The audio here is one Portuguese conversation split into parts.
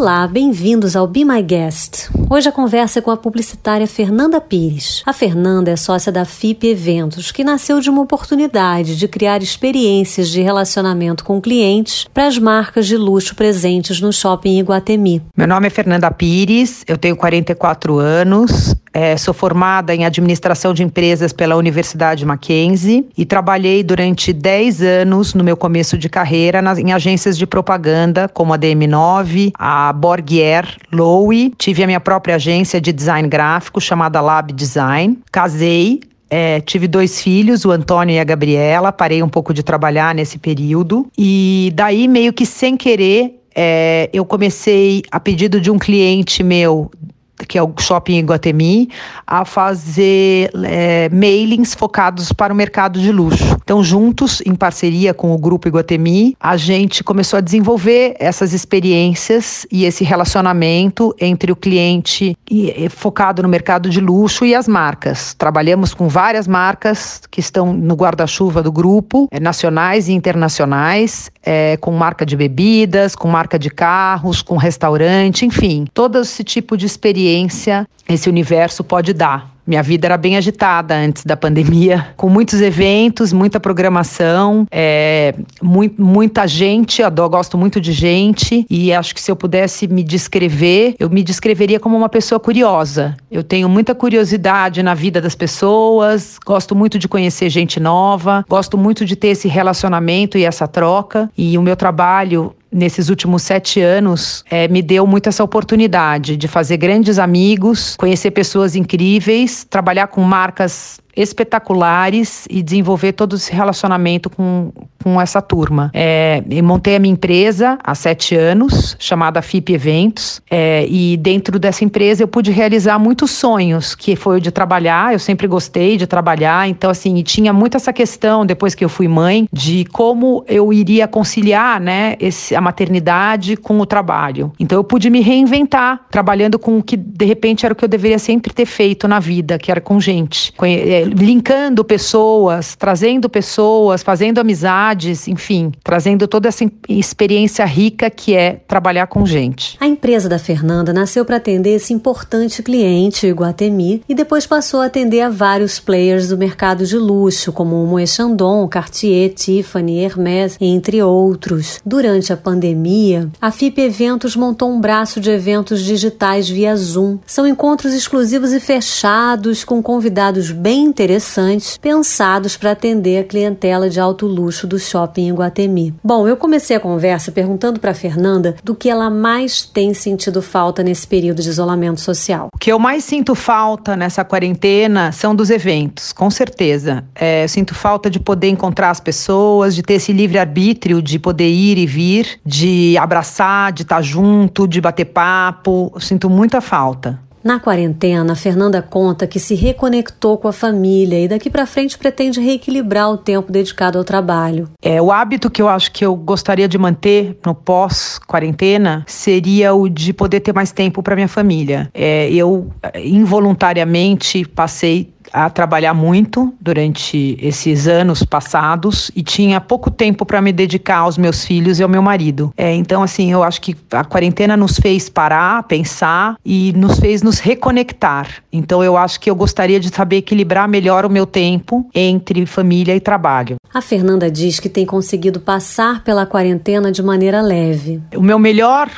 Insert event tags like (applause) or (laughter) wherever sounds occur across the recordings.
Olá, bem-vindos ao Be My Guest. Hoje a conversa é com a publicitária Fernanda Pires. A Fernanda é sócia da FIP Eventos, que nasceu de uma oportunidade de criar experiências de relacionamento com clientes para as marcas de luxo presentes no shopping Iguatemi. Meu nome é Fernanda Pires, eu tenho 44 anos, é, sou formada em administração de empresas pela Universidade Mackenzie e trabalhei durante 10 anos no meu começo de carreira nas, em agências de propaganda como a DM9, a Borgier, Lowe. Tive a minha própria agência de design gráfico chamada Lab Design. Casei, é, tive dois filhos, o Antônio e a Gabriela. Parei um pouco de trabalhar nesse período. E daí, meio que sem querer, é, eu comecei, a pedido de um cliente meu que é o Shopping Iguatemi, a fazer é, mailings focados para o mercado de luxo. Então, juntos, em parceria com o Grupo Iguatemi, a gente começou a desenvolver essas experiências e esse relacionamento entre o cliente focado no mercado de luxo e as marcas. Trabalhamos com várias marcas que estão no guarda-chuva do grupo, é, nacionais e internacionais, é, com marca de bebidas, com marca de carros, com restaurante, enfim, todo esse tipo de experiência esse universo pode dar. Minha vida era bem agitada antes da pandemia, (laughs) com muitos eventos, muita programação, é, muito, muita gente. Eu gosto muito de gente e acho que se eu pudesse me descrever, eu me descreveria como uma pessoa curiosa. Eu tenho muita curiosidade na vida das pessoas, gosto muito de conhecer gente nova, gosto muito de ter esse relacionamento e essa troca. E o meu trabalho nesses últimos sete anos é, me deu muito essa oportunidade de fazer grandes amigos, conhecer pessoas incríveis, trabalhar com marcas espetaculares e desenvolver todo esse relacionamento com, com essa turma. É, montei a minha empresa há sete anos, chamada FIP Eventos, é, e dentro dessa empresa eu pude realizar muitos sonhos, que foi o de trabalhar, eu sempre gostei de trabalhar, então assim, e tinha muito essa questão, depois que eu fui mãe, de como eu iria conciliar, né, esse, a maternidade com o trabalho. Então eu pude me reinventar, trabalhando com o que de repente era o que eu deveria sempre ter feito na vida, que era com gente, é, linkando pessoas, trazendo pessoas, fazendo amizades, enfim, trazendo toda essa experiência rica que é trabalhar com gente. A empresa da Fernanda nasceu para atender esse importante cliente, o Iguatemi, e depois passou a atender a vários players do mercado de luxo, como o Moët Chandon, Cartier, Tiffany, Hermès, entre outros. Durante a pandemia, a FIP Eventos montou um braço de eventos digitais via Zoom. São encontros exclusivos e fechados com convidados bem interessantes pensados para atender a clientela de alto luxo do shopping em Guatemi. Bom, eu comecei a conversa perguntando para Fernanda do que ela mais tem sentido falta nesse período de isolamento social. O que eu mais sinto falta nessa quarentena são dos eventos, com certeza. É, eu sinto falta de poder encontrar as pessoas, de ter esse livre-arbítrio de poder ir e vir, de abraçar, de estar junto, de bater papo. Eu sinto muita falta. Na quarentena, Fernanda conta que se reconectou com a família e daqui para frente pretende reequilibrar o tempo dedicado ao trabalho. É, o hábito que eu acho que eu gostaria de manter no pós-quarentena seria o de poder ter mais tempo para minha família. É, eu involuntariamente passei a trabalhar muito durante esses anos passados e tinha pouco tempo para me dedicar aos meus filhos e ao meu marido. É, então, assim, eu acho que a quarentena nos fez parar, pensar e nos fez nos reconectar. Então, eu acho que eu gostaria de saber equilibrar melhor o meu tempo entre família e trabalho. A Fernanda diz que tem conseguido passar pela quarentena de maneira leve. O meu melhor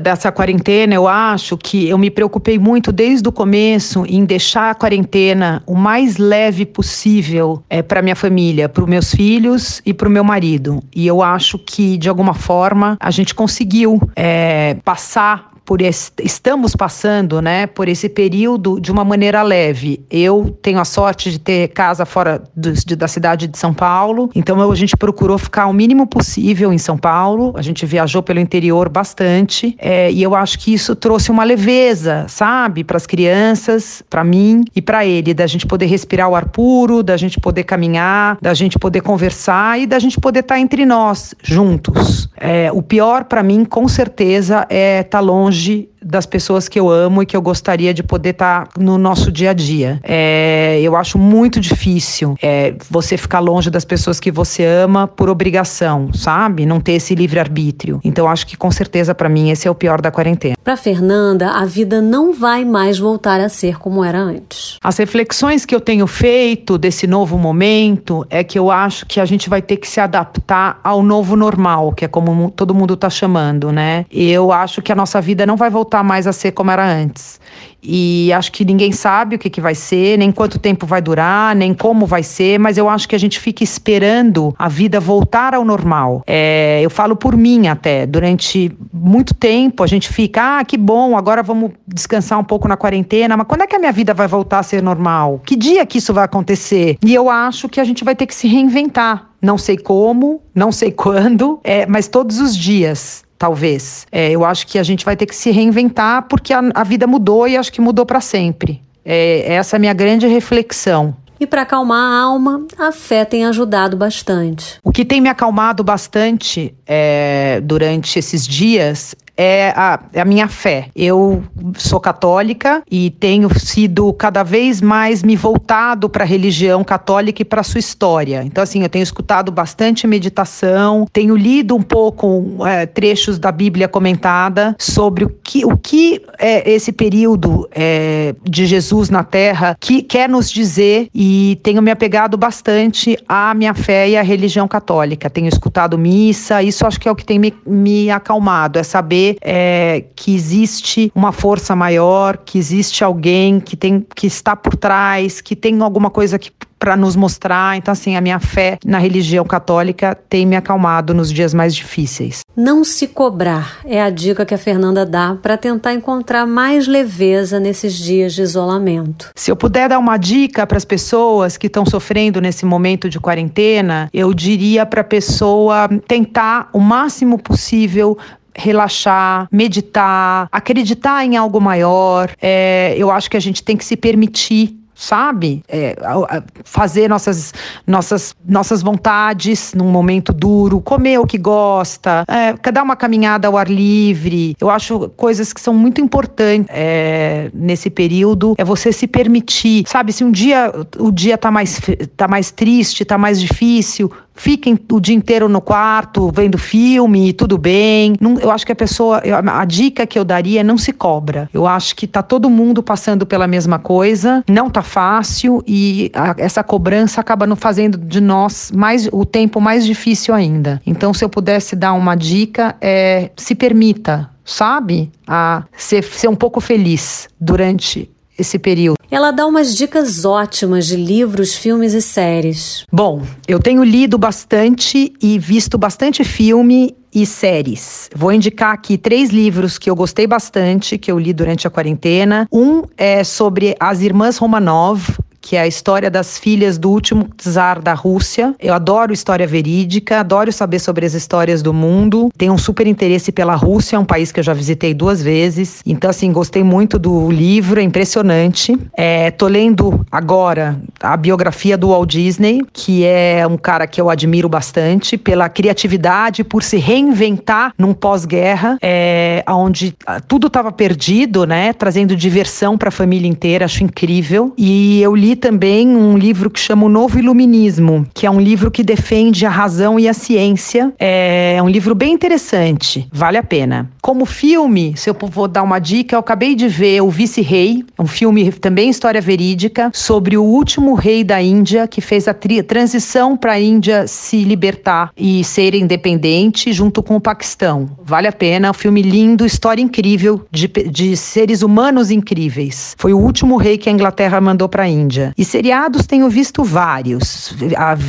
dessa quarentena, eu acho que eu me preocupei muito desde o começo em deixar a quarentena o mais leve possível é, para minha família, para os meus filhos e para o meu marido. E eu acho que, de alguma forma, a gente conseguiu é, passar por estamos passando, né, por esse período de uma maneira leve. Eu tenho a sorte de ter casa fora do, de, da cidade de São Paulo, então a gente procurou ficar o mínimo possível em São Paulo. A gente viajou pelo interior bastante é, e eu acho que isso trouxe uma leveza, sabe, para as crianças, para mim e para ele, da gente poder respirar o ar puro, da gente poder caminhar, da gente poder conversar e da gente poder estar tá entre nós juntos. É, o pior para mim, com certeza, é estar tá longe das pessoas que eu amo e que eu gostaria de poder estar tá no nosso dia a dia. É, eu acho muito difícil é, você ficar longe das pessoas que você ama por obrigação, sabe? Não ter esse livre arbítrio. Então acho que com certeza para mim esse é o pior da quarentena. Para Fernanda, a vida não vai mais voltar a ser como era antes. As reflexões que eu tenho feito desse novo momento é que eu acho que a gente vai ter que se adaptar ao novo normal, que é como todo mundo está chamando, né? Eu acho que a nossa vida não vai voltar mais a ser como era antes. E acho que ninguém sabe o que, que vai ser, nem quanto tempo vai durar, nem como vai ser, mas eu acho que a gente fica esperando a vida voltar ao normal. É, eu falo por mim até, durante muito tempo a gente fica, ah, que bom, agora vamos descansar um pouco na quarentena, mas quando é que a minha vida vai voltar a ser normal? Que dia que isso vai acontecer? E eu acho que a gente vai ter que se reinventar. Não sei como, não sei (laughs) quando, é, mas todos os dias talvez. É, eu acho que a gente vai ter que se reinventar porque a, a vida mudou e acho que mudou para sempre. É, essa é a minha grande reflexão. E para acalmar a alma, a fé tem ajudado bastante. O que tem me acalmado bastante é, durante esses dias é a, é a minha fé. Eu sou católica e tenho sido cada vez mais me voltado para a religião católica e para sua história. Então, assim, eu tenho escutado bastante meditação, tenho lido um pouco é, trechos da Bíblia comentada sobre o que, o que é esse período é, de Jesus na Terra que quer nos dizer e tenho me apegado bastante à minha fé e à religião católica. Tenho escutado missa, isso acho que é o que tem me, me acalmado, é saber é, que existe uma força maior, que existe alguém que tem que está por trás, que tem alguma coisa que para nos mostrar. Então, assim, a minha fé na religião católica tem me acalmado nos dias mais difíceis. Não se cobrar é a dica que a Fernanda dá para tentar encontrar mais leveza nesses dias de isolamento. Se eu puder dar uma dica para as pessoas que estão sofrendo nesse momento de quarentena, eu diria para a pessoa tentar o máximo possível relaxar, meditar, acreditar em algo maior. É, eu acho que a gente tem que se permitir sabe? É, fazer nossas, nossas, nossas vontades num momento duro, comer o que gosta, é, dar uma caminhada ao ar livre. Eu acho coisas que são muito importantes é, nesse período. É você se permitir, sabe? Se um dia o dia tá mais, tá mais triste, tá mais difícil, fiquem o dia inteiro no quarto vendo filme, tudo bem. Não, eu acho que a pessoa, a dica que eu daria é não se cobra. Eu acho que tá todo mundo passando pela mesma coisa, não tá fácil e a, essa cobrança acaba não fazendo de nós mais o tempo mais difícil ainda. Então, se eu pudesse dar uma dica, é se permita, sabe, a ser, ser um pouco feliz durante esse período. Ela dá umas dicas ótimas de livros, filmes e séries. Bom, eu tenho lido bastante e visto bastante filme e séries. Vou indicar aqui três livros que eu gostei bastante, que eu li durante a quarentena. Um é sobre as irmãs Romanov, que é a história das filhas do último czar da Rússia. Eu adoro história verídica, adoro saber sobre as histórias do mundo. Tenho um super interesse pela Rússia, é um país que eu já visitei duas vezes. Então, assim, gostei muito do livro, é impressionante. É, tô lendo agora a biografia do Walt Disney, que é um cara que eu admiro bastante pela criatividade, por se reinventar num pós-guerra, é, onde tudo estava perdido, né? Trazendo diversão para a família inteira, acho incrível. E eu li também um livro que chama O Novo Iluminismo, que é um livro que defende a razão e a ciência. É um livro bem interessante, vale a pena. Como filme, se eu vou dar uma dica, eu acabei de ver O Vice-Rei, um filme também história verídica, sobre o último rei da Índia que fez a transição para a Índia se libertar e ser independente junto com o Paquistão. Vale a pena, um filme lindo, história incrível de, de seres humanos incríveis. Foi o último rei que a Inglaterra mandou para a Índia. E seriados tenho visto vários.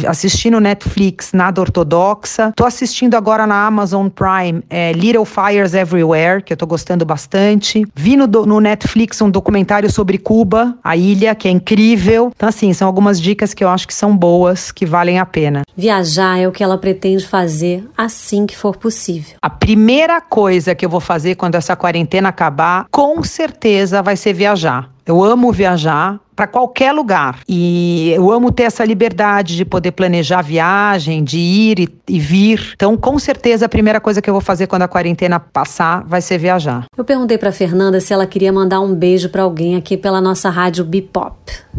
Assisti no Netflix Nada Ortodoxa. Tô assistindo agora na Amazon Prime é, Little Fires Everywhere, que eu tô gostando bastante. Vi no, no Netflix um documentário sobre Cuba, a ilha, que é incrível. Então, assim, são algumas dicas que eu acho que são boas, que valem a pena. Viajar é o que ela pretende fazer assim que for possível. A primeira coisa que eu vou fazer quando essa quarentena acabar, com certeza vai ser viajar. Eu amo viajar, para qualquer lugar. E eu amo ter essa liberdade de poder planejar viagem, de ir e, e, vir. Então, com certeza, a primeira coisa que eu vou fazer quando a quarentena passar vai ser viajar. Eu perguntei para Fernanda se ela queria mandar um beijo para alguém aqui pela nossa rádio Bipop.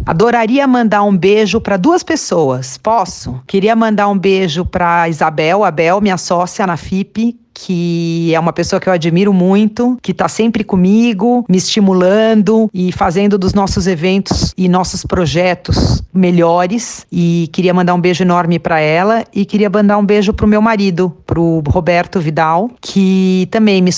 Adoraria mandar um beijo para duas pessoas. Posso? Queria mandar um beijo para Isabel, Abel, minha sócia na FIP, que é uma pessoa que eu admiro muito, que está sempre comigo, me estimulando e fazendo dos nossos eventos e nossos projetos melhores. E queria mandar um beijo enorme para ela e queria mandar um beijo pro meu marido, pro Roberto Vidal, que também me,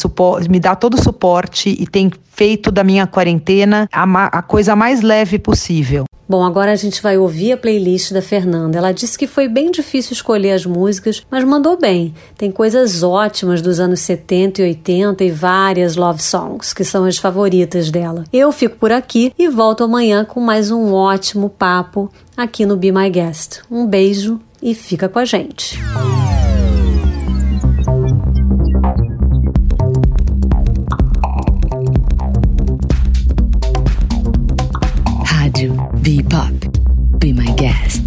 me dá todo o suporte e tem feito da minha quarentena a, a coisa mais leve possível. Bom, agora a gente vai ouvir a playlist da Fernanda. Ela disse que foi bem difícil escolher as músicas, mas mandou bem. Tem coisas ótimas dos anos 70 e 80 e várias love songs, que são as favoritas dela. Eu fico por aqui e volto amanhã com mais um ótimo papo aqui no Be My Guest. Um beijo e fica com a gente. Be Pop. Be My Guest.